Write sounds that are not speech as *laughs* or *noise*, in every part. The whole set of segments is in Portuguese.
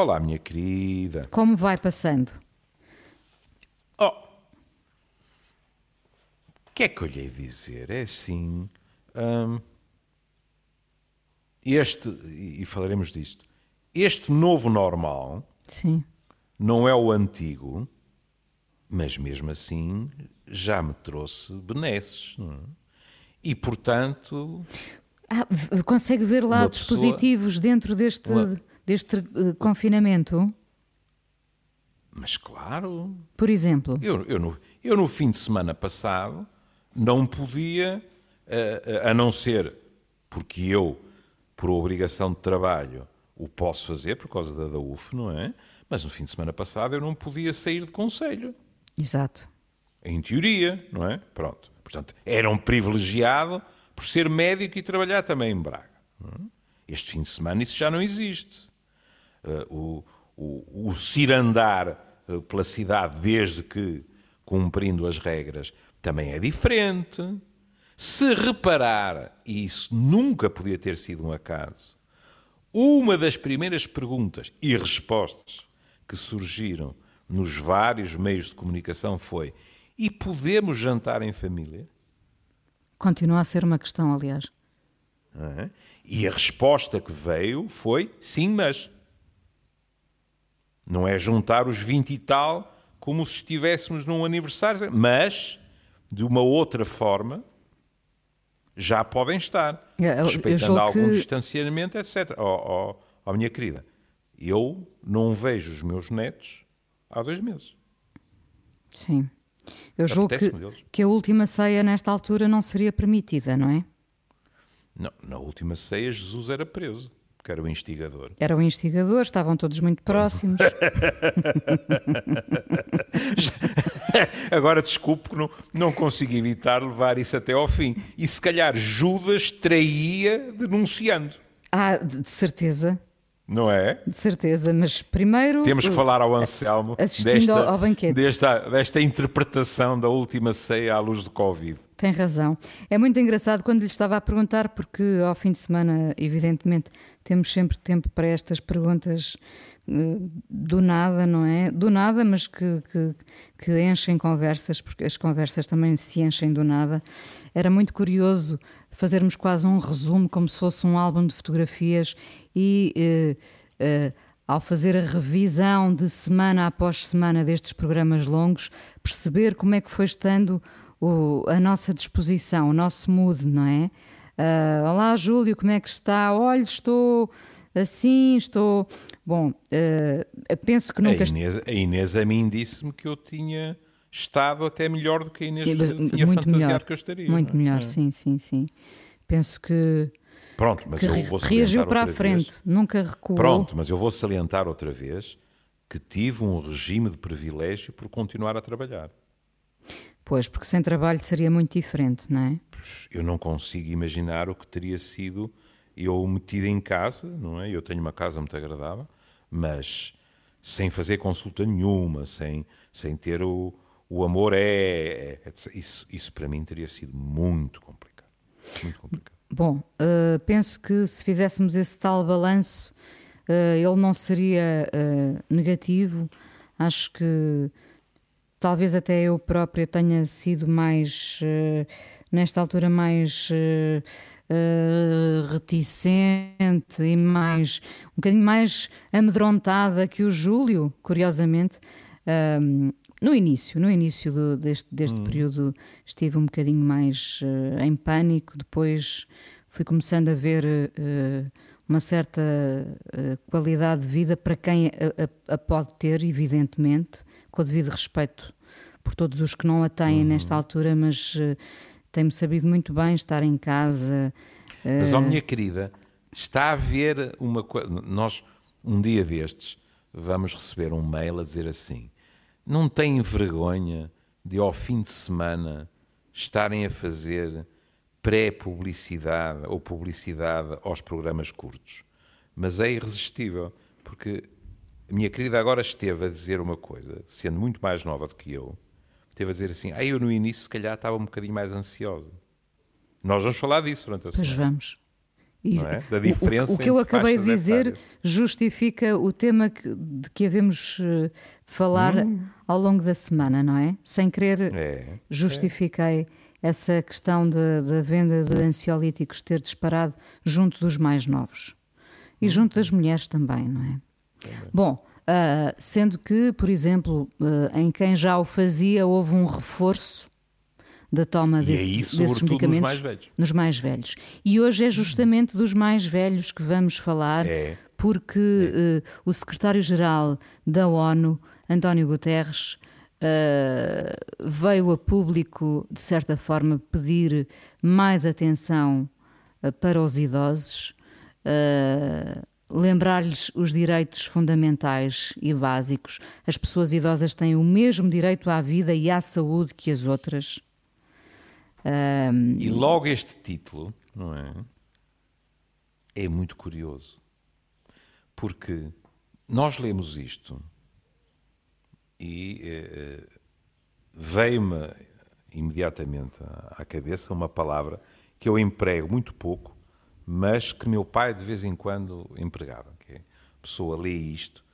Olá, minha querida. Como vai passando? Oh. O que é que eu lhe hei dizer? É assim. hum, este, e falaremos disto, este novo normal Sim. não é o antigo, mas mesmo assim já me trouxe benesses. é? E, portanto, Ah, consegue ver Uma lados pessoa- positivos dentro deste, Uma- deste eh, confinamento? mas claro, Por exemplo, Eu, eu, no, eu no fim de semana passado não podia, eh, a não ser porque eu, por obrigação de trabalho, o posso fazer por causa da, da UF, não é? Mas no fim de semana passado eu não podia sair de conselho. exato. Em teoria, não é? Pronto. Portanto, era um privilegiado por ser médico e trabalhar também em Braga. é? Este fim de semana isso já não existe. Eh, o, o, o cirandar eh, pela cidade, desde que cumprindo as regras, também é diferente. Se reparar, e isso nunca podia ter sido um acaso, uma das primeiras perguntas e respostas que surgiram nos vários meios de comunicação foi: e podemos jantar em família? Continua a ser uma questão, aliás. É? E a resposta que veio foi: sim, mas. Não é juntar os 20 e tal como se estivéssemos num aniversário, mas de uma outra forma já podem estar, Eu- eu respeitando julgo algum que- distanciamento, etc. Ó oh, oh, minha querida, eu não vejo os meus netos há dois meses. Sim. Eu julgo que, que a última ceia nesta altura não seria permitida, não é? Não, na última ceia Jesus era preso, porque era o instigador. Era o instigador, estavam todos muito próximos. *laughs* Agora desculpe que não, não consigo evitar levar isso até ao fim. E se calhar Judas traía denunciando, ah, de certeza, não é? de certeza. Mas primeiro. Temos que falar ao Anselmo desta, ao- ao banquete. desta, desta interpretação da última ceia à luz do Covid. Tem razão. É muito engraçado quando lhe estava a perguntar, porque ao fim de semana, evidentemente, temos sempre tempo para estas perguntas eh, do nada, não é? Do nada, mas que, que, que enchem conversas, porque as conversas também se enchem do nada. Era muito curioso fazermos quase um resumo, como se fosse um álbum de fotografias e. eh, eh, ao fazer a revisão de semana após semana destes programas longos, perceber como é que foi estando o- a nossa disposição, o nosso mood, não é? Ah, Olá, Júlio, como é que está? Olha, estou assim, estou. Bom, ah, penso que A nunca. Inês, a Inês a mim disse-me que eu tinha estado até melhor do que a Inês tinha muito fantasiado melhor, que eu estaria. muito é? melhor, sim, sim, sim. Penso que, Pronto, mas que eu vou reagiu para a frente, vez. nunca recuou. Pronto, mas eu vou salientar outra vez que tive um regime de privilégio por continuar a trabalhar. Pois, porque sem trabalho seria muito diferente, não é? Eu não consigo imaginar o que teria sido eu metido em casa, não é? Eu tenho uma casa muito agradável, mas sem fazer consulta nenhuma, sem, sem ter o, o amor é, é- etc. Isso, isso para mim teria sido muito complicado. Muito complicado. Bom, eh, penso que se fizéssemos esse tal balanço, eh, ele não seria eh, negativo. Acho que talvez até eu própria tenha sido mais, eh, nesta altura, mais eh, eh, reticente e mais, um bocadinho mais amedrontada que o Júlio, curiosamente. Ahm, no início, no início do- deste, deste período estive um bocadinho mais eh, em pânico, depois fui começando a ver eh, uma certa eh, qualidade de vida para quem a, a- a pode ter, evidentemente, com o devido respeito por todos os que não a têm nesta altura, mas eh, tenho-me sabido muito bem estar em casa. eh, Mas, ó minha querida, está a haver uma coisa. Nós, um dia destes, vamos receber um mail a dizer assim: não têm vergonha de, ao fim de semana, estarem a fazer pré-publicidade ou publicidade aos programas curtos. Mas é irresistível, porque a minha querida agora esteve a dizer uma coisa, sendo muito mais nova do que eu, esteve a dizer assim: ah, eu no início, se calhar, estava um bocadinho mais ansiosa. Nós vamos falar disso durante a Pois semana. vamos. é? da diferença o, o, que eu acabei de dizer etárias. justifica o tema que, de que havemos eh, de falar hum. ao longo da semana, não é? Sem querer, é. justifiquei é. essa questão da venda de ansiolíticos ter disparado junto dos mais novos e hum. junto das mulheres também, não é? Bom, uh, sendo que, por exemplo, uh, em quem já o fazia houve um reforço da toma desse, e aí, desses medicamentos nos mais velhos. Nos mais velhos. E hoje é justamente dos mais velhos que vamos falar, é. porque é. Uh, o secretário-geral da ONU, António Guterres, uh, veio a público, de certa forma, pedir mais atenção uh, para os idosos. Lembrar-lhes os direitos fundamentais e básicos. As pessoas idosas têm o mesmo direito à vida e à saúde que as outras. Um... E logo este título, não é? É muito curioso. Porque nós lemos isto e eh, veio-me imediatamente à cabeça uma palavra que eu emprego muito pouco, mas que meu pai de vez em quando empregava. Que é, a pessoa lê isto.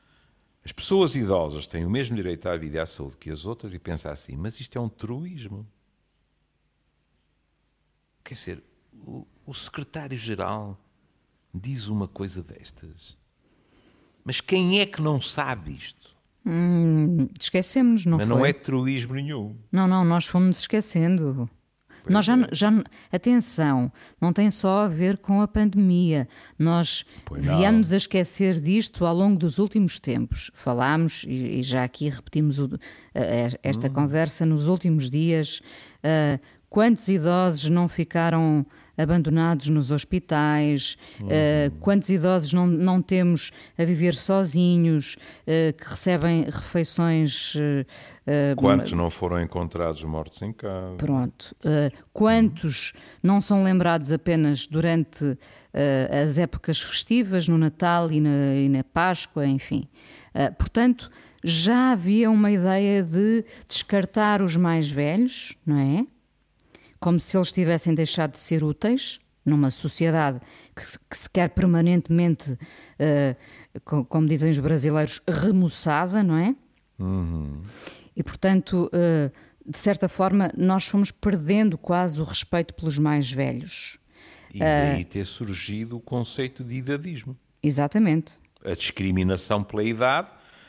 As pessoas idosas têm o mesmo direito à vida e à saúde que as outras e pensa assim, mas isto é um truísmo. Quer dizer, o, o secretário-geral diz uma coisa destas. Mas quem é que não sabe isto? Hum, esquecemos, não Mas foi? não é truísmo nenhum. Não, não, nós fomos esquecendo. Nós já, já, atenção, não tem só a ver com a pandemia. Nós viemos a esquecer disto ao longo dos últimos tempos. Falámos, e, e já aqui repetimos o, esta hum. conversa nos últimos dias, uh, Quantos idosos não ficaram abandonados nos hospitais? Uhum. Uh, quantos idosos não, não temos a viver sozinhos, uh, que recebem refeições. Uh, quantos não foram encontrados mortos em casa? Pronto. quantos não são lembrados apenas durante as épocas festivas, no Natal e na, e na Páscoa, enfim. portanto, já havia uma ideia de descartar os mais velhos, não é? Como se eles tivessem deixado de ser úteis numa sociedade que, que se quer permanentemente, uh, como dizem os brasileiros, remoçada, não é? Uhum. E portanto, uh, de certa forma, nós fomos perdendo quase o respeito pelos mais velhos. E daí uh, ter surgido o conceito de idadismo. Exatamente. A discriminação pela idade,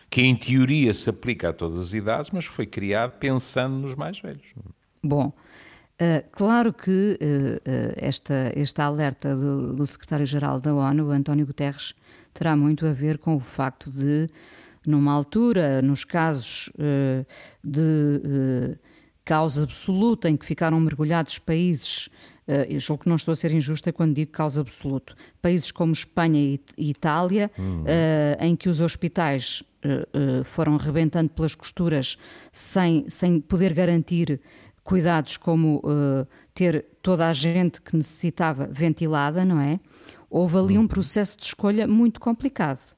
que em teoria se aplica a todas as idades, mas foi criado pensando nos mais velhos. Bom, Uh, claro que uh, uh, esta, este alerta do, do secretário-geral da ONU, António Guterres, terá muito a ver com o facto de, numa altura, nos casos de causa absoluta em que ficaram mergulhados países, eu julgo que não estou a ser injusta quando digo causa absoluta, países como Espanha e, e Itália, uhum. em que os hospitais foram rebentando pelas costuras sem, sem poder garantir cuidados como uh, ter toda a gente que necessitava ventilada, não é? Houve ali um uhum. processo de escolha muito complicado.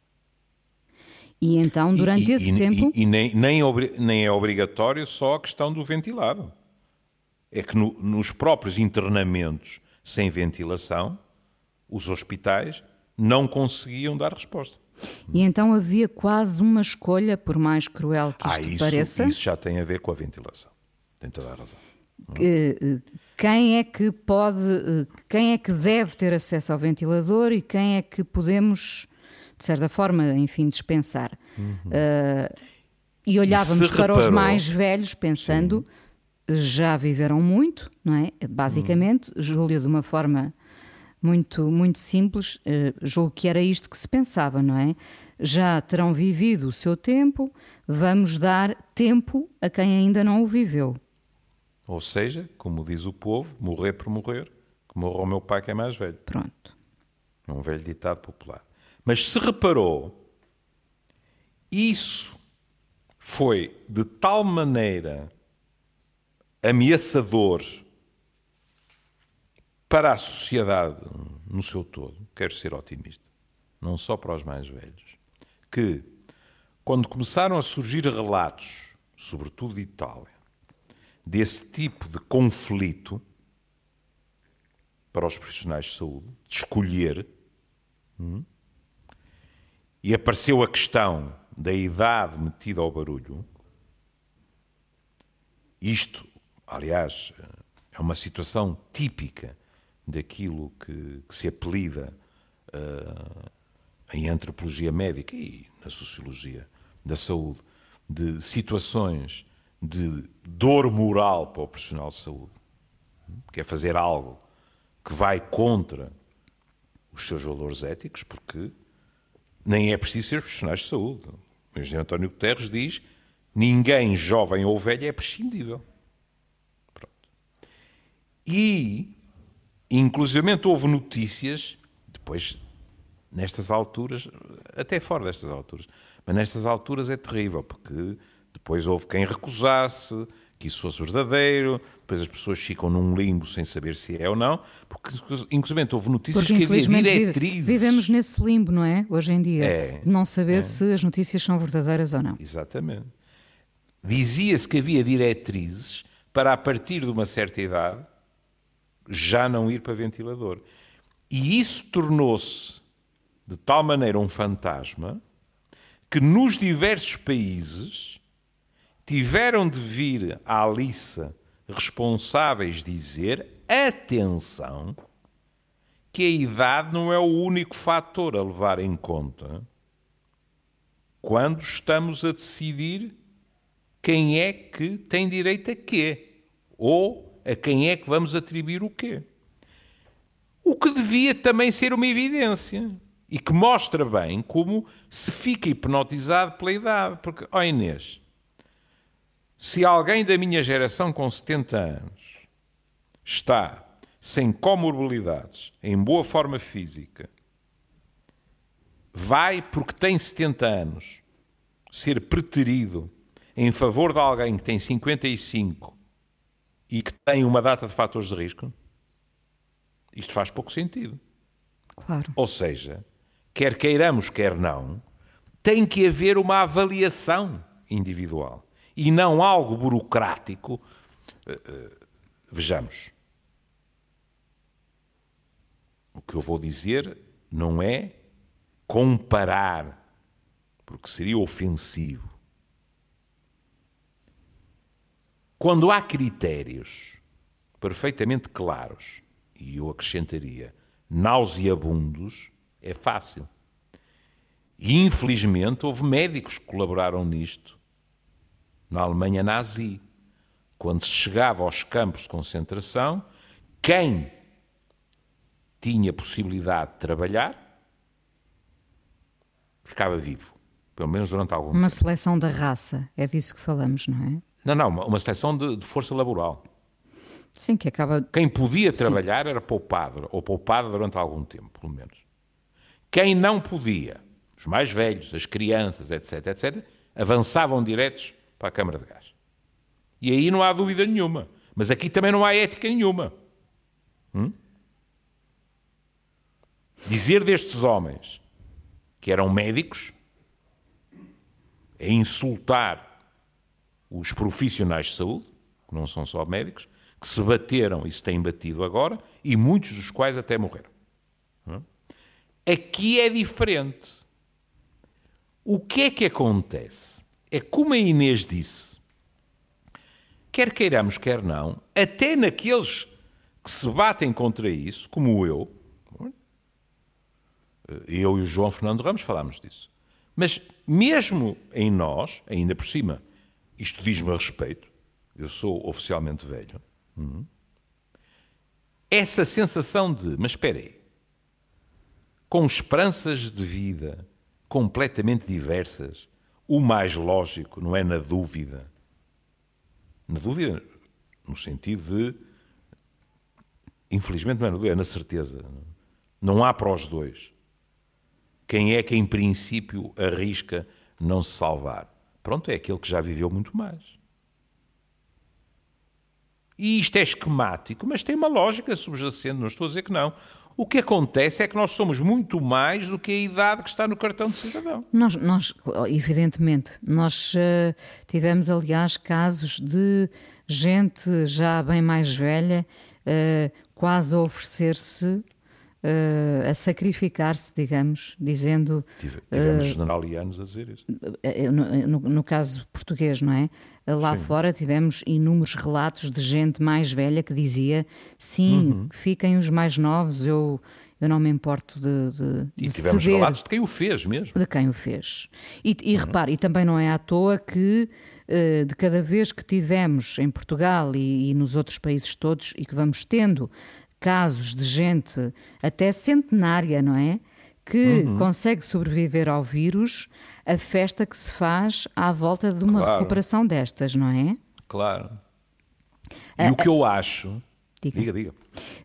E então, durante e, esse e, tempo. E, e nem, nem, nem, é obrigatório só a questão do ventilado. É que no, nos próprios internamentos sem ventilação, os hospitais não conseguiam dar resposta. E então havia quase uma escolha, por mais cruel que isto ah, isso, pareça. Isso já tem a ver com a ventilação. Tem toda a razão. Quem é que pode, quem é que deve ter acesso ao ventilador e quem é que podemos, de certa forma, enfim, dispensar? Uhum. Uh, e olhávamos e para reparou, os mais velhos pensando, sim. já viveram muito, não é? Basicamente, uhum. Júlio, de uma forma muito, muito simples, uh, julgo que era isto que se pensava, não é? Já terão vivido o seu tempo, vamos dar tempo a quem ainda não o viveu. Ou seja, como diz o povo, morrer por morrer, que morra o meu pai que é mais velho. Pronto. É um velho ditado popular. Mas se reparou, isso foi de tal maneira ameaçador para a sociedade no seu todo, quero ser otimista, não só para os mais velhos, que quando começaram a surgir relatos, sobretudo de Itália, desse tipo de conflito, para os profissionais de saúde, de escolher. Hum, e apareceu a questão da idade metida ao barulho. Isto, aliás, é uma situação típica daquilo que, que se apelida uh, em antropologia médica e na sociologia da saúde, de situações de dor moral para o profissional de saúde, que é fazer algo que vai contra os seus valores éticos, porque nem é preciso ser profissionais de saúde. O engenheiro António Guterres diz ninguém jovem ou velho é prescindível. Pronto. E, inclusivamente, houve notícias, depois, nestas alturas, até fora destas alturas, mas nestas alturas é terrível, porque depois houve quem recusasse que isso fosse verdadeiro, depois as pessoas ficam num limbo sem saber se é ou não, porque inclusive houve notícias porque, que havia diretrizes. Vivemos nesse limbo, não é? Hoje em dia, é, de não saber é. se as notícias são verdadeiras ou não. Exatamente. Dizia-se que havia diretrizes para, a partir de uma certa idade, já não ir para ventilador. E isso tornou-se, de tal maneira, um fantasma que nos diversos países tiveram de vir à liça responsáveis dizer: atenção, que a idade não é o único fator a levar em conta quando estamos a decidir quem é que tem direito a quê ou a quem é que vamos atribuir o quê. O que devia também ser uma evidência e que mostra bem como se fica hipnotizado pela idade. Porque, ó oh Inês, se alguém da minha geração com 70 anos está sem comorbilidades, em boa forma física, vai, porque tem 70 anos, ser preterido em favor de alguém que tem 55 e que tem uma data de fatores de risco? Isto faz pouco sentido. Claro. Ou seja, quer queiramos, quer não, tem que haver uma avaliação individual e não algo burocrático. Eh, eh, vejamos. O que eu vou dizer não é comparar, porque seria ofensivo. Quando há critérios perfeitamente claros, e eu acrescentaria nauseabundos, é fácil. E infelizmente houve médicos que colaboraram nisto na Alemanha nazi. Quando se chegava aos campos de concentração, quem tinha possibilidade de trabalhar ficava vivo, pelo menos durante algum uma tempo. Uma seleção da raça, é disso que falamos, não é? Não, não, uma, uma seleção de, de, força laboral. Sim, que acaba. Quem podia trabalhar Sim. era poupado, ou poupado durante algum tempo, pelo menos. Quem não podia, os mais velhos, as crianças, etc., etc., avançavam diretos para a Câmara de Gás. E aí não há dúvida nenhuma. Mas aqui também não há ética nenhuma. Hum? Dizer destes homens que eram médicos é insultar os profissionais de saúde, que não são só médicos, que se bateram e se têm batido agora, e muitos dos quais até morreram. Hum? Aqui é diferente. O que é que acontece? É como a Inês disse, quer queiramos, quer não, até naqueles que se batem contra isso, como eu, eu e o João Fernando Ramos falámos disso, mas mesmo em nós, ainda por cima, isto diz-me a respeito, eu sou oficialmente velho, hum, essa sensação de, mas espera aí, com esperanças de vida completamente diversas, o mais lógico não é na dúvida. Na dúvida, no sentido de. Infelizmente não é na dúvida, é na certeza. Não há para os dois. Quem é que, em princípio, arrisca não se salvar? Pronto, é aquele que já viveu muito mais. E isto é esquemático, mas tem uma lógica subjacente, não estou a dizer que não. O que acontece é que nós somos muito mais do que a idade que está no cartão de cidadão. Nós, nós evidentemente, nós uh, tivemos, aliás, casos de gente já bem mais velha, uh, quase a oferecer-se Uh, a sacrificar-se, digamos, dizendo. Tivemos uh, generalianos a dizer isso. Uh, no, no, no, caso português, não é? Lá sim. fora tivemos inúmeros relatos de gente mais velha que dizia: sim, uhum. fiquem os mais novos, eu, eu não me importo de. de e tivemos ceder. relatos de quem o fez mesmo. De quem o fez. E, e uhum. repare, e também não é à toa que de cada vez que tivemos em Portugal e, e, nos outros países todos e que vamos tendo casos de gente até centenária, não é? Que uhum. consegue sobreviver ao vírus, a festa que se faz à volta de uma claro. recuperação destas, não é? Claro. E o que eu acho. Diga, diga. diga.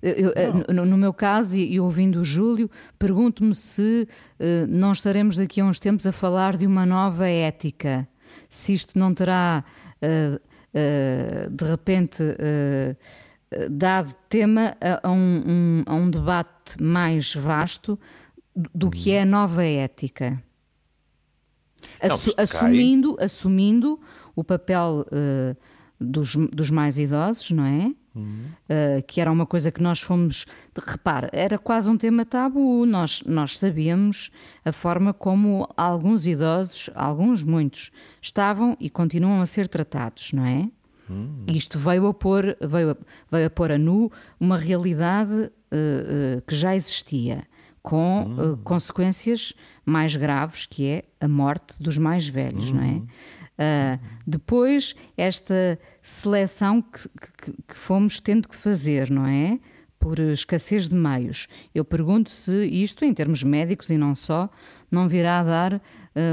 Eu, no, no, meu caso, e, e ouvindo o Júlio, pergunto-me se uh, não estaremos daqui a uns tempos a falar de uma nova ética. Se isto não terá, uh, uh, de repente dado tema a, um, um, a um debate mais vasto do que é a nova ética. Assu assumindo, assumindo o papel uh, dos, dos mais idosos, não é? Uhum. Uh, que era uma coisa que nós fomos. Repara, era quase um tema tabu. Nós, nós sabíamos a forma como alguns idosos, alguns muitos, estavam e continuam a ser tratados, não é? Hum. Isto veio a, pôr, veio, a, veio a pôr a nu uma realidade uh, uh, que já existia, com hum. uh, consequências mais graves, que é a morte dos mais velhos, hum. não é? Uh, depois, esta seleção que, que, que, fomos tendo que fazer, não é? Por escassez de meios. Eu pergunto se isto, em termos médicos e não só, não virá a dar uh,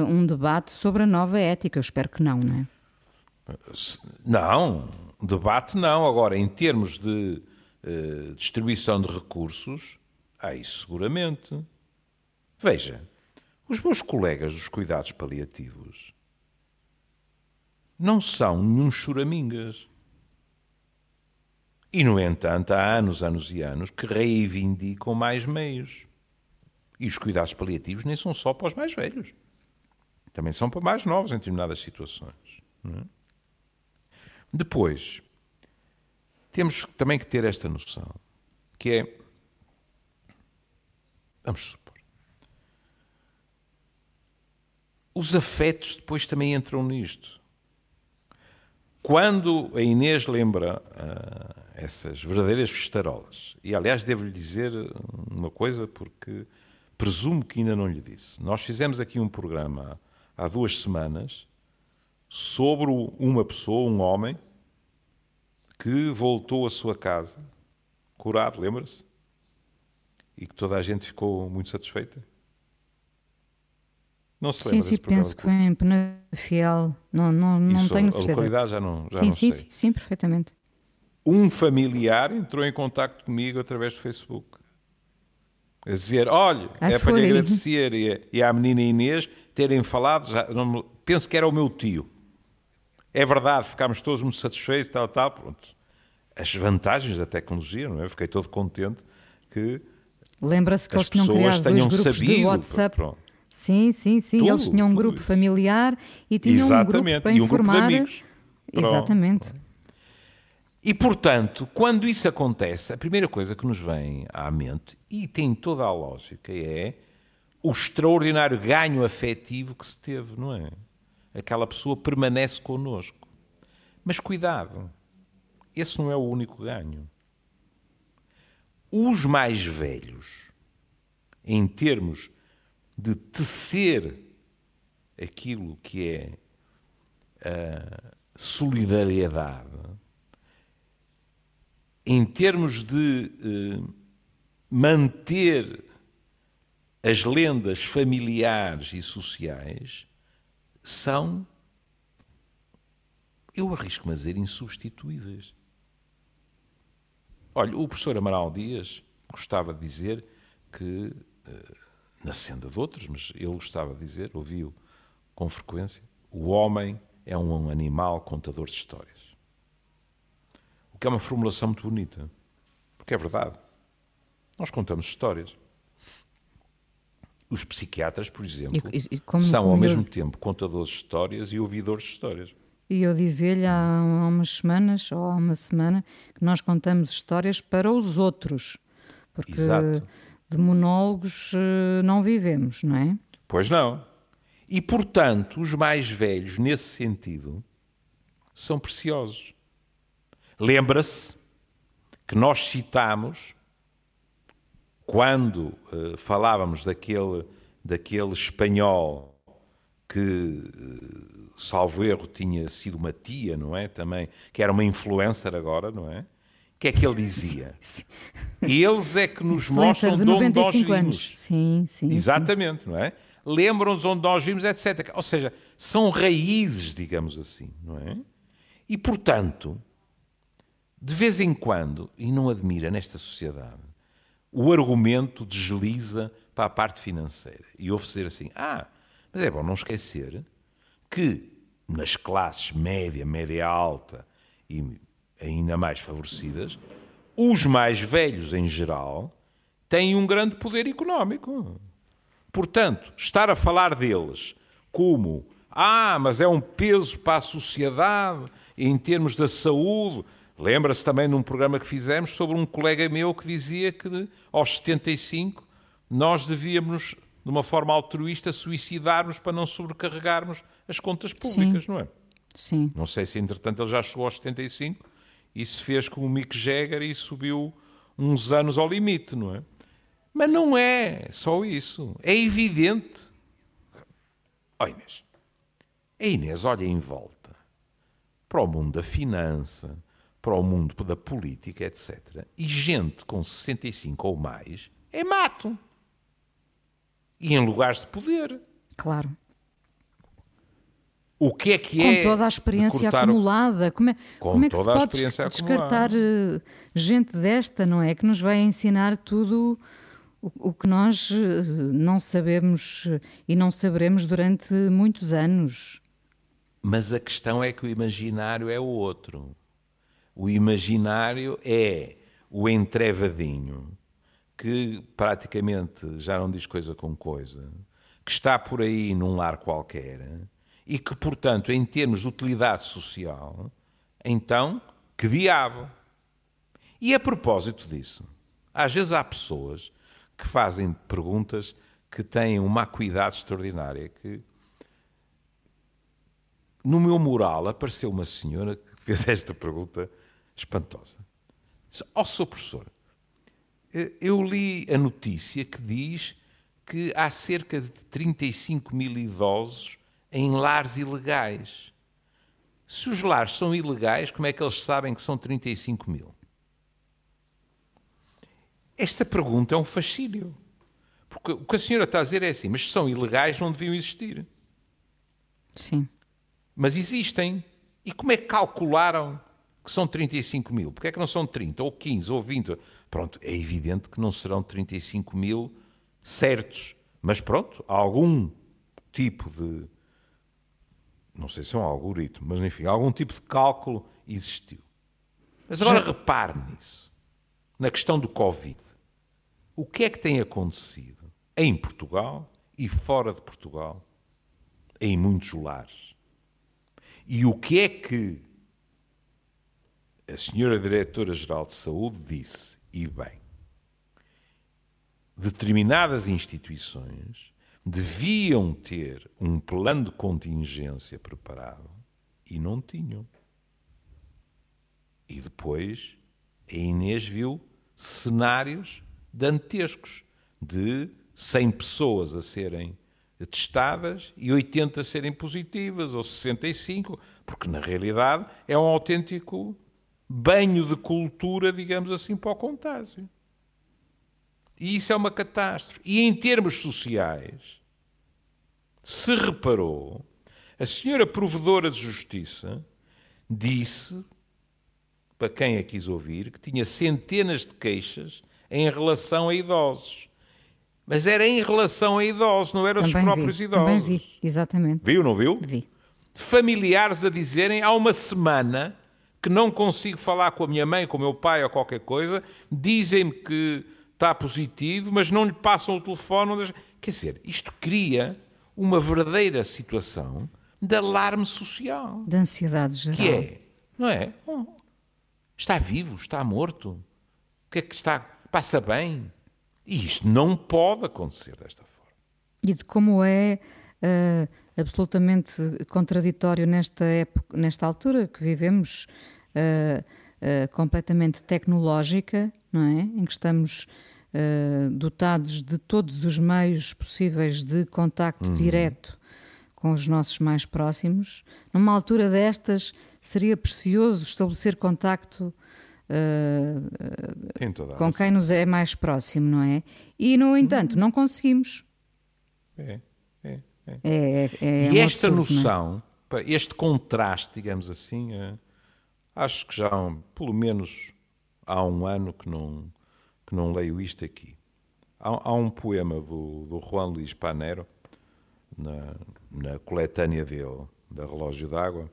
um debate sobre a nova ética. Eu espero que não, não é? Não, debate não. Agora, em termos de uh, distribuição de recursos, há isso seguramente. Veja, os meus colegas dos cuidados paliativos não são nenhum choramingas. E, no entanto, há anos, anos e anos que reivindicam mais meios. E os cuidados paliativos nem são só para os mais velhos. Também são para mais novos em determinadas situações. Não é? Depois, temos também que ter esta noção, que é, vamos supor, os afetos depois também entram nisto. Quando a Inês lembra uh, essas verdadeiras festarolas, e aliás devo-lhe dizer uma coisa porque presumo que ainda não lhe disse. Nós fizemos aqui um programa há duas semanas sobre uma pessoa, um homem, que voltou à sua casa curado, lembra-se? E que toda a gente ficou muito satisfeita? Não se lembra Sim, sim, penso que foi em Penafiel. Não, não, não Isso, tenho a certeza. A localidade já não, já sim, não sim, sei. Sim, sim, perfeitamente. Um familiar entrou em contato comigo através do Facebook. A dizer, olha, é para lhe agradecer e, e à menina Inês terem falado, já, não, penso que era o meu tio. É verdade, ficámos todos muito satisfeitos, tal, tal, pronto. As vantagens da tecnologia, não é? Fiquei todo contente que Lembra-se que eles tinham criado dois grupos sabido, de WhatsApp. Pronto. Sim, sim, sim. Tudo, eles tinham um grupo familiar e tinham Exatamente. um grupo para e um informar. Grupo de amigos. Exatamente. E, portanto, quando isso acontece, a primeira coisa que nos vem à mente, e tem toda a lógica, é o extraordinário ganho afetivo que se teve, não é? Aquela pessoa permanece connosco. Mas cuidado, esse não é o único ganho. Os mais velhos, em termos de tecer aquilo que é a solidariedade, em termos de eh, manter as lendas familiares e sociais, são, eu arrisco-me a dizer, insubstituíveis. Olha, o professor Amaral Dias gostava de dizer que, eh, na senda de outros, mas ele gostava de dizer, ouviu com frequência, o homem é um animal contador de histórias. O que é uma formulação muito bonita, porque é verdade. Nós contamos histórias. Os psiquiatras, por exemplo, e, e são ao mesmo tempo contadores de histórias e ouvidores de histórias. E eu dizia-lhe há, há umas semanas, ou há uma semana, que nós contamos histórias para os outros. Porque Exato. de monólogos eh, não vivemos, não é? Pois não. E, portanto, os mais velhos, nesse sentido, são preciosos. Lembra-se que nós citamos, quando uh, falávamos daquele, daquele espanhol que, uh, salvo erro, tinha sido uma tia, não é? Também, que era uma influencer agora, não é? O que é que ele dizia? *laughs* Eles é que nos mostram de, de onde nós vimos. Anos. Sim, sim. Exatamente, sim. não é? Lembram-nos onde nós vimos, etc. Ou seja, são raízes, digamos assim, não é? E, portanto, de vez em quando, e não admira nesta sociedade, o argumento desliza para a parte financeira. E ouve-se dizer assim: ah, mas é bom não esquecer que nas classes média, média alta e ainda mais favorecidas, os mais velhos em geral têm um grande poder económico. Portanto, estar a falar deles como ah, mas é um peso para a sociedade em termos da saúde. Lembra-se também num programa que fizemos sobre um colega meu que dizia que aos 75 nós devíamos, de uma forma altruísta, suicidar-nos para não sobrecarregarmos as contas públicas, Sim. não é? Sim. Não sei se entretanto ele já chegou aos 75 e se fez como o Mick Jagger e subiu uns anos ao limite, não é? Mas não é só isso. É evidente. Olha Inês. A Inês olha em volta para o mundo da finança, para o mundo da política, etc. E gente com 65 ou mais é mato. E em lugares de poder. Claro. O que é que com é. Com toda a experiência acumulada. Como é, com como é que se pode descartar acumulada. Eh, gente desta, não é? Que nos vai ensinar tudo o, o que nós eh, não sabemos eh, e não saberemos durante muitos anos. Mas a questão é que o imaginário é o outro. O imaginário é o entrevadinho que praticamente já não diz coisa com coisa, que está por aí num lar qualquer e que, portanto, em termos de utilidade social, então, que diabo. E a propósito disso, às vezes há pessoas que fazem perguntas que têm uma acuidade extraordinária, que no meu mural apareceu uma senhora que fez esta pergunta espantosa. Disse, ó, oh, Sr. Professor, eu li a notícia que diz que há cerca de 35 mil idosos em lares ilegais. Se os lares são ilegais, como é que eles sabem que são 35 mil? Esta pergunta é um fascínio. Porque o que a senhora está a dizer é assim, mas se são ilegais não deviam existir. Sim. Mas existem. E como é que calcularam que são 35 mil? Porque é que não são 30, ou 15, ou 20? Pronto, é evidente que não serão 35 mil certos. Mas pronto, algum tipo de. Não sei se é um algoritmo, mas enfim, algum tipo de cálculo existiu. Mas agora Já... repare nisso. Na questão do Covid. O que é que tem acontecido em Portugal e fora de Portugal, em muitos lares? E o que é que a senhora Diretora-Geral de Saúde disse, e bem, determinadas instituições deviam ter um plano de contingência preparado e não tinham. E depois a Inês viu cenários dantescos de 100 pessoas a serem testadas e 80 serem positivas, ou 65, porque na realidade é um autêntico banho de cultura, digamos assim, para o contágio. E isso é uma catástrofe. E em termos sociais, se reparou, a senhora provedora de justiça disse, para quem a quis ouvir, que tinha centenas de queixas em relação a idosos. Mas era em relação a idosos, não era dos próprios vi, idosos. Também vi, exatamente. Viu, não viu? Vi. Familiares a dizerem, há uma semana que não consigo falar com a minha mãe, com o meu pai ou qualquer coisa, dizem-me que está positivo, mas não lhe passam o telefone. Quer dizer, isto cria uma verdadeira situação de alarme social. De ansiedade geral. Que é, não é? Oh, está vivo, está morto. O que é que está. Passa bem. E isto não pode acontecer desta forma. E de como é uh, absolutamente contraditório nesta época, nesta altura que vivemos, uh, uh, completamente tecnológica, não é? Em que estamos dotados de todos os meios possíveis de contacto uhum. direto com os nossos mais próximos. Numa altura destas, seria precioso estabelecer contacto uh, com quem nos é mais próximo, não é? E, no entanto, não conseguimos. É, é, é. é, é e esta absurdo, noção, este contraste, digamos assim, é, acho que já pelo menos há um ano que não, que não leio isto aqui. Há, há um poema do, do Juan Luís Panero, na, na coletânea dele, da Relógio d'Água,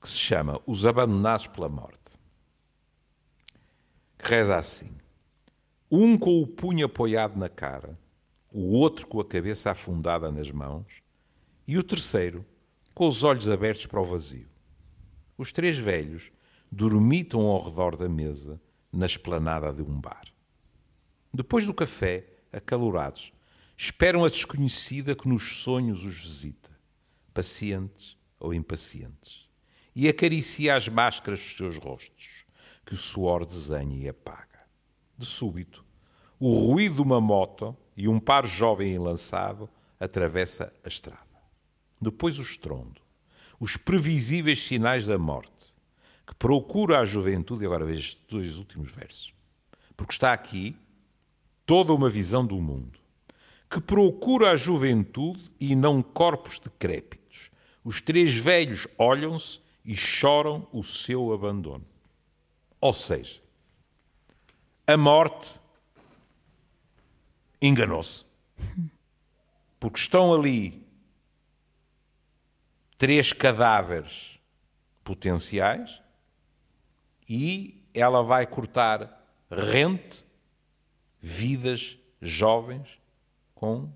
que se chama Os Abandonados pela Morte. Que reza assim: Um com o punho apoiado na cara, o outro com a cabeça afundada nas mãos, e o terceiro com os olhos abertos para o vazio. Os três velhos dormitam ao redor da mesa, na esplanada de um bar. Depois do café, acalorados, Esperam a desconhecida que nos sonhos os visita, pacientes ou impacientes, e acaricia as máscaras dos seus rostos, que o suor desenha e apaga. De súbito, o ruído de uma moto e um par jovem e lançado atravessa a estrada. Depois o estrondo, os previsíveis sinais da morte, que procura a juventude, e agora veja estes dois últimos versos, porque está aqui toda uma visão do mundo que procura a juventude e não corpos decrépitos. Os três velhos olham-se e choram o seu abandono. Ou seja, a morte enganou-se. Porque estão ali três cadáveres potenciais e ela vai cortar rente, vidas jovens com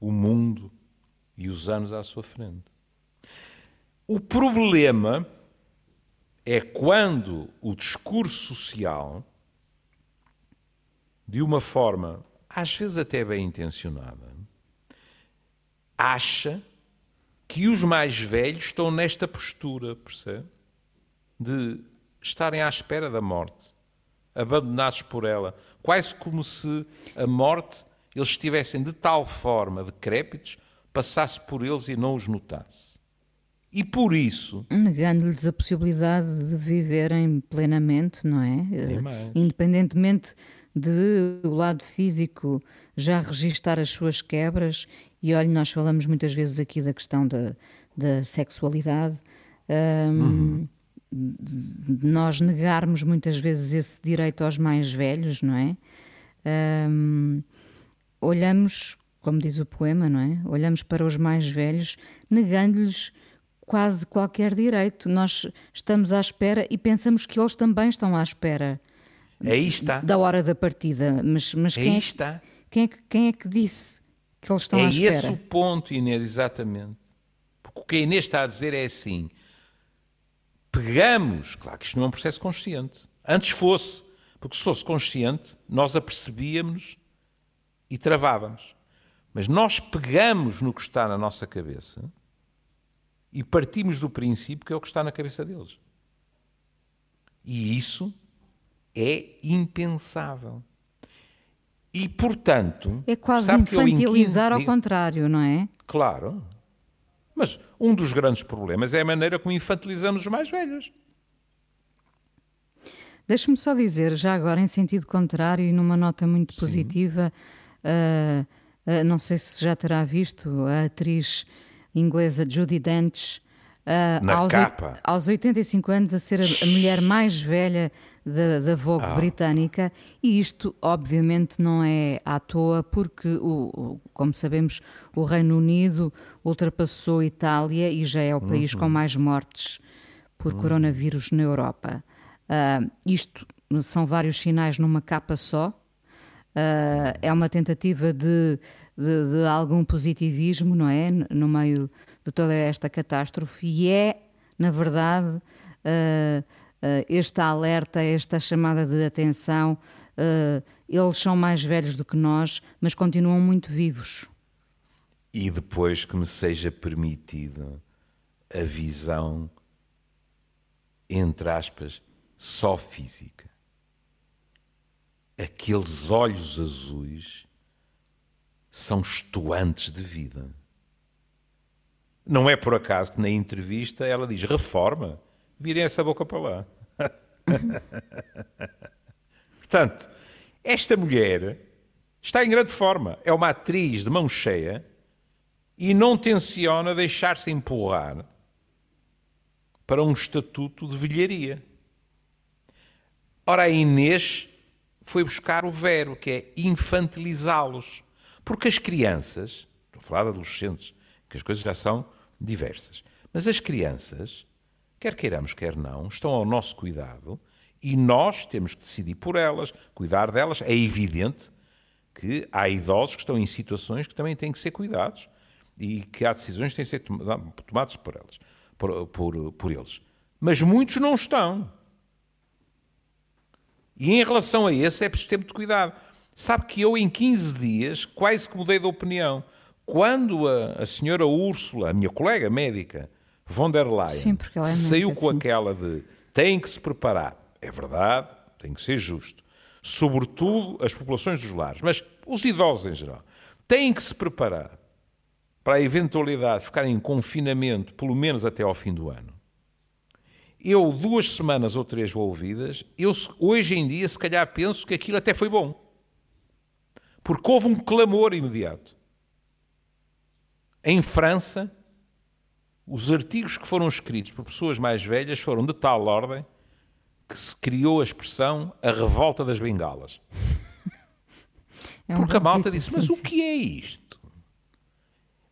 o mundo e os anos à sua frente. O problema é quando o discurso social, de uma forma às vezes até bem intencionada, acha que os mais velhos estão nesta postura, percebe? De estarem à espera da morte, abandonados por ela, quase como se a morte eles estivessem de tal forma decrépitos, passasse por eles e não os notasse. E por isso. Negando-lhes a possibilidade de viverem plenamente, não é? Independentemente de o lado físico já registar as suas quebras, e olha, nós falamos muitas vezes aqui da questão da, da sexualidade, um, uhum. nós negarmos muitas vezes esse direito aos mais velhos, não é? Um, olhamos, como diz o poema, não é? Olhamos para os mais velhos, negando-lhes quase qualquer direito. Nós estamos à espera e pensamos que eles também estão à espera. Aí está. Da hora da partida. Mas, mas quem, Aí é, está. Quem é, quem é que disse que eles estão é à espera? É esse o ponto, Inês, exatamente. Porque o que a Inês está a dizer é assim: pegamos, claro que isto não é um processo consciente. Antes fosse, porque se fosse consciente, nós apercebíamos e travávamos. Mas nós pegamos no que está na nossa cabeça e partimos do princípio que é o que está na cabeça deles. E isso é impensável. E, portanto. É quase infantilizar ao contrário, não é? Claro. Mas um dos grandes problemas é a maneira como infantilizamos os mais velhos. Deixe-me só dizer, já agora em sentido contrário e numa nota muito Sim. positiva, Uh, uh, não sei se já terá visto a atriz inglesa Judy Dench. Uh, aos, capa. aos 85 anos a ser a, a mulher mais velha da, da Vogue ah. britânica e isto obviamente não é à toa porque o, o, como sabemos o Reino Unido ultrapassou a Itália e já é o país uhum. com mais mortes por uhum. coronavírus na Europa uh, isto são vários sinais numa capa só Uh, é uma tentativa de, de, de, algum positivismo, não é? No meio de toda esta catástrofe e é, na verdade, uh, uh, este alerta, esta chamada de atenção. Uh, eles são mais velhos do que nós, mas continuam muito vivos. E depois que me seja permitido a visão, entre aspas, só física. Aqueles olhos azuis são estuantes de vida. Não é por acaso que na entrevista ela diz: reforma, virem essa boca para lá. *laughs* Portanto, esta mulher está em grande forma. É uma atriz de mão cheia e não tenciona deixar-se empurrar para um estatuto de velharia. Ora, a Inês foi buscar o vero, que é infantilizá-los. Porque as crianças, estou a falar de adolescentes, que as coisas já são diversas, mas as crianças, quer queiramos, quer não, estão ao nosso cuidado e nós temos que decidir por elas, cuidar delas. É evidente que há idosos que estão em situações que também têm que ser cuidados e que há decisões que têm que ser tomadas por elas, por, por, por eles. Mas muitos não estão. E em relação a esse é preciso ter muito cuidado. Sabe que eu, em 15 dias, quase que mudei de opinião. Quando a, a senhora Úrsula, a minha colega médica, von der Leyen, sim, é saiu com aquela de tem que se preparar, é verdade, tem que ser justo, sobretudo as populações dos lares, mas os idosos em geral, têm que se preparar para a eventualidade de ficarem em confinamento, pelo menos até ao fim do ano. Eu, duas semanas ou três ouvidas, eu hoje em dia, se calhar, penso que aquilo até foi bom. Porque houve um clamor imediato. Em França, os artigos que foram escritos por pessoas mais velhas foram de tal ordem que se criou a expressão a revolta das bengalas. *laughs* É um Porque a malta disse: Mas o que é isto?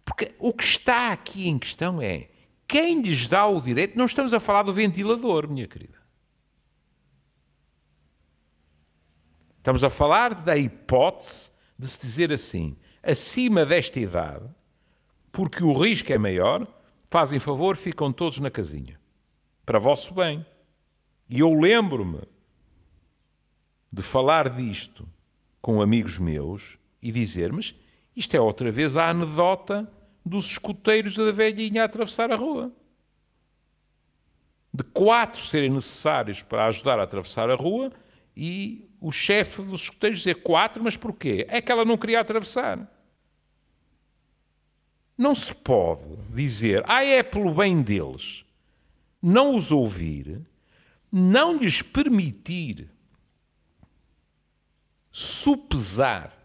Porque o que está aqui em questão é quem lhes dá o direito. Não estamos a falar do ventilador, minha querida. Estamos a falar da hipótese de se dizer assim: acima desta idade, porque o risco é maior, fazem favor, ficam todos na casinha. Para vosso bem. E eu lembro-me de falar disto com amigos meus e dizer: Mas isto é outra vez a anedota dos escuteiros da velhinha a atravessar a rua. De quatro serem necessários para ajudar a atravessar a rua e o chefe dos escuteiros dizer quatro, mas porquê? É que ela não queria atravessar. Não se pode dizer, ah, é pelo bem deles, não os ouvir não lhes permitir supesar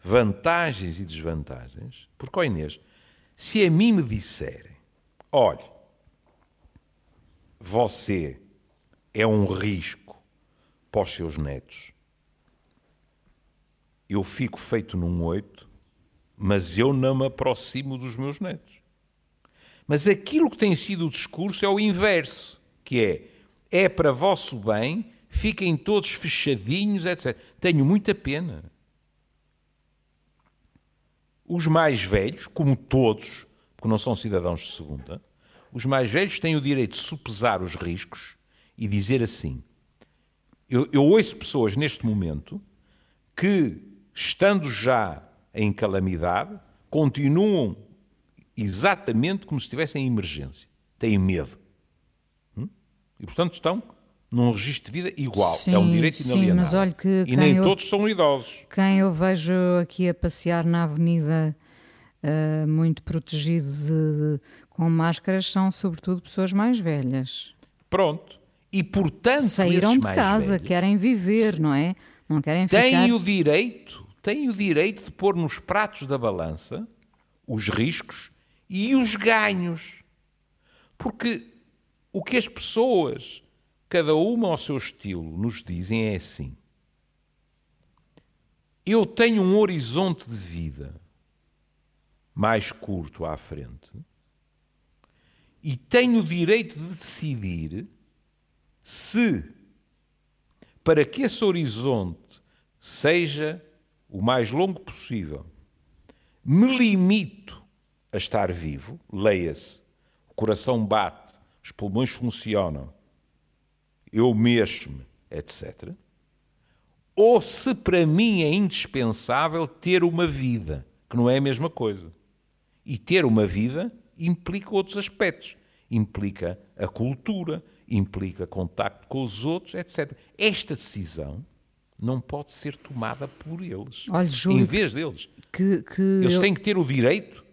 vantagens e desvantagens, porque, ó Inês, se a mim me disserem, olhe, você é um risco para os seus netos, eu fico feito num oito, mas eu não me aproximo dos meus netos. Mas aquilo que tem sido o discurso é o inverso, que é é para vosso bem, fiquem todos fechadinhos, etc. Tenho muita pena. Os mais velhos, como todos, porque não são cidadãos de segunda, os mais velhos têm o direito de supesar os riscos e dizer assim: eu, eu ouço pessoas neste momento que, estando já em calamidade, continuam exatamente como se estivessem em emergência. Têm medo. E, portanto, estão num registro de vida igual. Sim, é um direito inalienável. Sim, mas olha que e nem eu, todos são idosos. Quem eu vejo aqui a passear na avenida uh, muito protegido de, de, com máscaras são, sobretudo, pessoas mais velhas. Pronto. E, portanto, saíram de casa, velhos, querem viver, não é? Não querem ficar... Têm o direito, têm o direito de pôr nos pratos da balança os riscos e os ganhos. Porque o que as pessoas, cada uma ao seu estilo, nos dizem é assim: eu tenho um horizonte de vida mais curto à frente e tenho o direito de decidir se, para que esse horizonte seja o mais longo possível, me limito a estar vivo, leia-se, o coração bate, os pulmões funcionam, eu mexo-me, etc. Ou se para mim é indispensável ter uma vida, que não é a mesma coisa. E ter uma vida implica outros aspectos. Implica a cultura, implica contacto com os outros, etc. Esta decisão não pode ser tomada por eles. Olha, Júlio, em vez deles. Que, que eles eu têm que ter o direito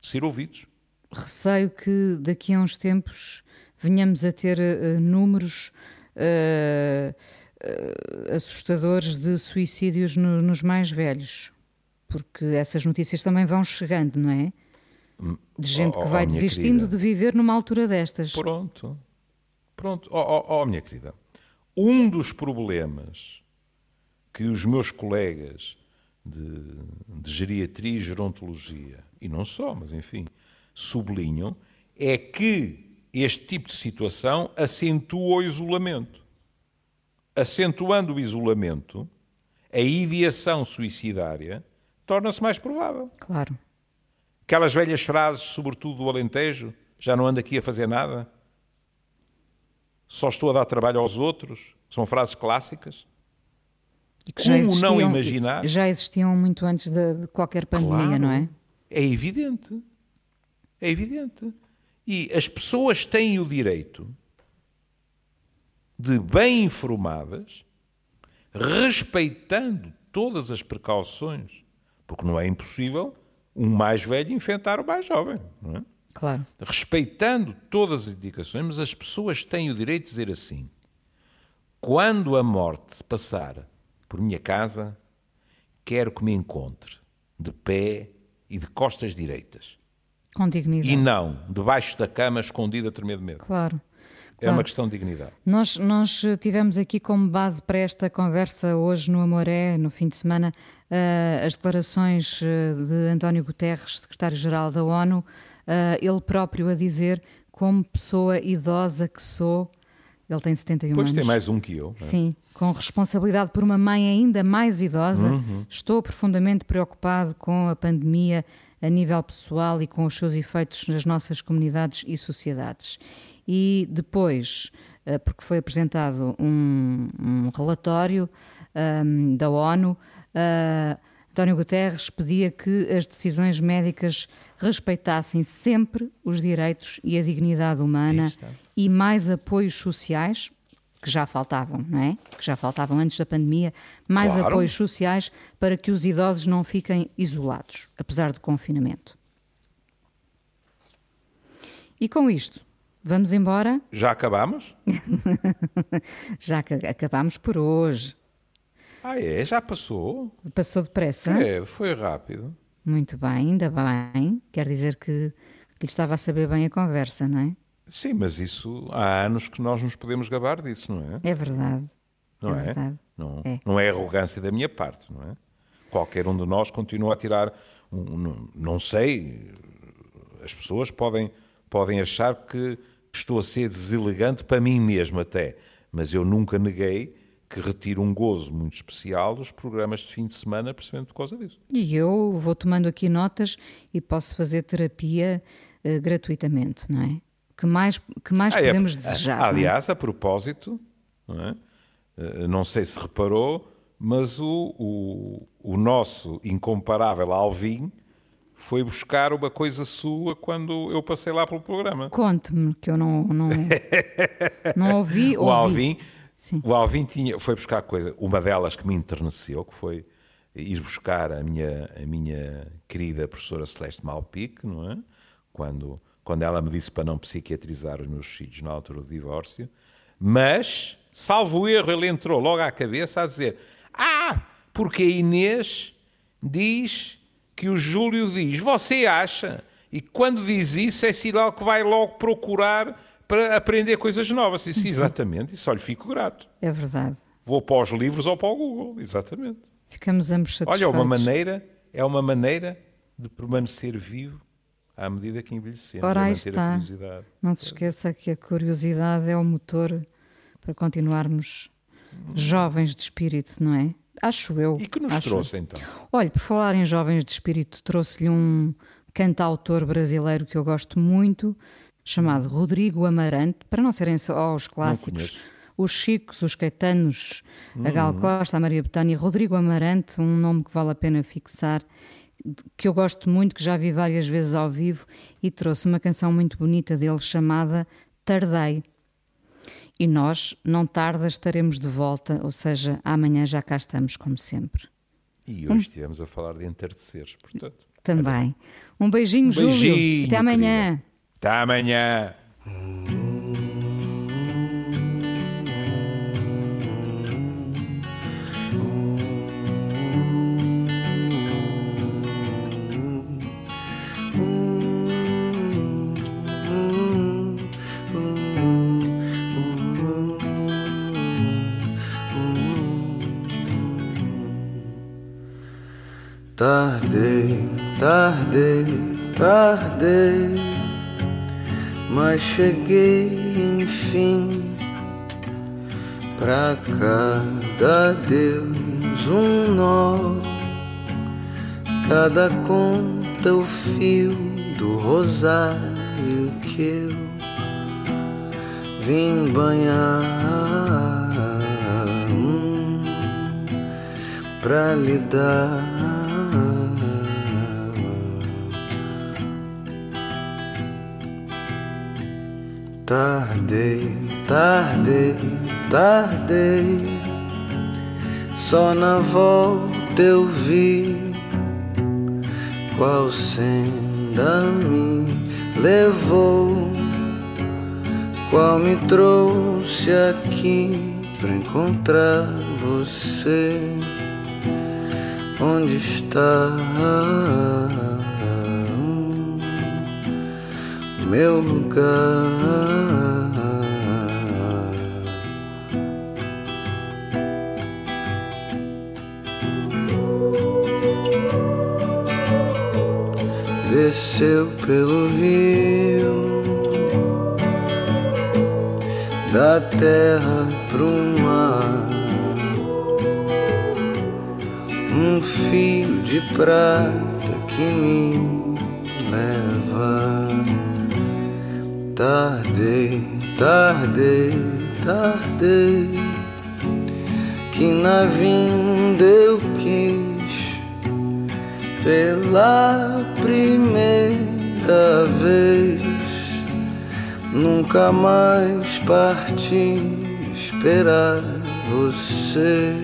de ser ouvidos. receio que daqui a uns tempos venhamos a ter eh, números eh, eh, assustadores de suicídios no- nos mais velhos. Porque essas notícias também vão chegando, não é? De gente oh, que oh, vai minha desistindo querida. de viver numa altura destas. Pronto. Pronto. Oh, oh, oh, minha querida. Um dos problemas que os meus colegas de, de geriatria e gerontologia, e não só, mas enfim, sublinham, é que este tipo de situação acentua o isolamento. Acentuando o isolamento, a ideação suicidária torna-se mais provável. Claro. Aquelas velhas frases, sobretudo do Alentejo, já não ando aqui a fazer nada, só estou a dar trabalho aos outros, são frases clássicas. E que Como não imaginar? Já existiam muito antes de, de qualquer pandemia, Claro. não é? É evidente. É evidente. E as pessoas têm o direito de, bem informadas, respeitando todas as precauções, porque não é impossível um mais velho infectar o mais jovem, não é? Claro. respeitando todas as indicações, mas as pessoas têm o direito de dizer assim: quando a morte passar por minha casa, quero que me encontre de pé e de costas direitas. Com dignidade. E não debaixo da cama, escondida a tremer de medo. Claro. É claro. uma questão de dignidade. Nós, nós eh, tivemos aqui como base para esta conversa hoje no Amoré, no fim de semana, eh, as declarações eh, de António Guterres, secretário-geral da ONU, eh, ele próprio a dizer, como pessoa idosa que sou, ele tem 71 Depois anos. tem mais um que eu. é? Sim, com responsabilidade por uma mãe ainda mais idosa, Uhum. estou profundamente preocupado com a pandemia a nível pessoal e com os seus efeitos nas nossas comunidades e sociedades. E depois, eh, porque foi apresentado um, um relatório ahm, da ONU, ah, António Guterres pedia que as decisões médicas respeitassem sempre os direitos e a dignidade humana e mais apoios sociais, que já faltavam, não é? Que já faltavam antes da pandemia, mais Claro. apoios sociais para que os idosos não fiquem isolados, apesar do confinamento. E com isto, vamos embora. Já acabamos? *laughs* Já acabamos por hoje. Ah, é? Já passou? Passou depressa? É, foi rápido. Muito bem, ainda bem. Quer dizer que, que lhe estava a saber bem a conversa, não é? Sim, mas isso há anos que nós nos podemos gabar disso, não é? É verdade. Não é é? verdade. Não, É. não é arrogância da minha parte, não é? Qualquer um de nós continua a tirar. um- não, não sei, as pessoas podem, podem achar que estou a ser deselegante para mim mesmo, até. Mas eu nunca neguei que retiro um gozo muito especial dos programas de fim de semana, precisamente por causa disso. E eu vou tomando aqui notas e posso fazer terapia eh, gratuitamente, não é? Que mais, que mais Ah, é, podemos ah, desejar? não é? Aliás, a propósito, não, é? Eh, não sei se reparou, mas o, o, o nosso incomparável Alvin foi buscar uma coisa sua quando eu passei lá pelo programa. Conte-me, que eu não, não, *laughs* não ouvi. O ouvi. Alvin, Sim. o Alvin tinha, foi buscar coisa, uma delas que me enterneceu, que foi ir buscar a minha, a minha querida professora Celeste Malpique, não é? Quando, quando ela me disse para não psiquiatrizar os meus filhos na altura do divórcio, mas, salvo erro, ele entrou logo à cabeça a dizer: Ah, porque a Inês diz que o Júlio diz, você acha? E quando diz isso é sinal que vai logo procurar para aprender coisas novas. Isso, exatamente, isso, olha, fico grato. É verdade. Vou para os livros ou para o Google, exatamente. Ficamos ambos satisfeitos. Olha, é uma maneira, é uma maneira de permanecer vivo à medida que envelhecemos. Ora, é aí manter a está. curiosidade. Não se esqueça que a curiosidade é o motor para continuarmos jovens de espírito, não é? Acho eu. E que nos acho eu. trouxe então? Olha, por falar em jovens de espírito, trouxe-lhe um, cantautor brasileiro que eu gosto muito, chamado Rodrigo Amarante, para não serem só os clássicos, os Chicos, os Caetanos, a Gal hum. Costa, a Maria Betânia, Rodrigo Amarante, um nome que vale a pena fixar, que eu gosto muito, que já vi várias vezes ao vivo e trouxe uma canção muito bonita dele chamada Tardei. E nós, não tarda, estaremos de volta, ou seja, amanhã já cá estamos, como sempre. E hoje hum. estivemos a falar de entardeceres, portanto. Também. Um beijinho, um Júlio. Beijinho, Até amanhã. Querida. Até amanhã. Tardei, tardei, tardei, mas cheguei enfim. Pra cada Deus um nó, cada conta o fio do rosário que eu vim banhar. Hum, pra lhe dar Tardei, tardei, tardei. Só na volta eu vi qual senda me levou, qual me trouxe aqui pra encontrar você. Onde está? Meu lugar. Desceu pelo rio da terra pro mar, um fio de prata que me Tardei, tardei, tardei, que na vinda eu quis pela primeira vez. Nunca mais parti esperar você,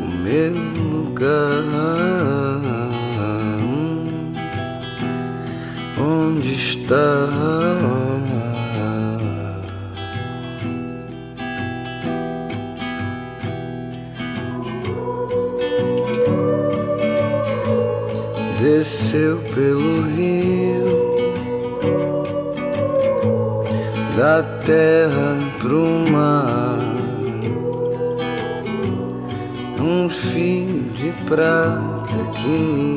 o meu lugar. Onde está? Desceu pelo rio da terra pro mar, um fio de prata que me.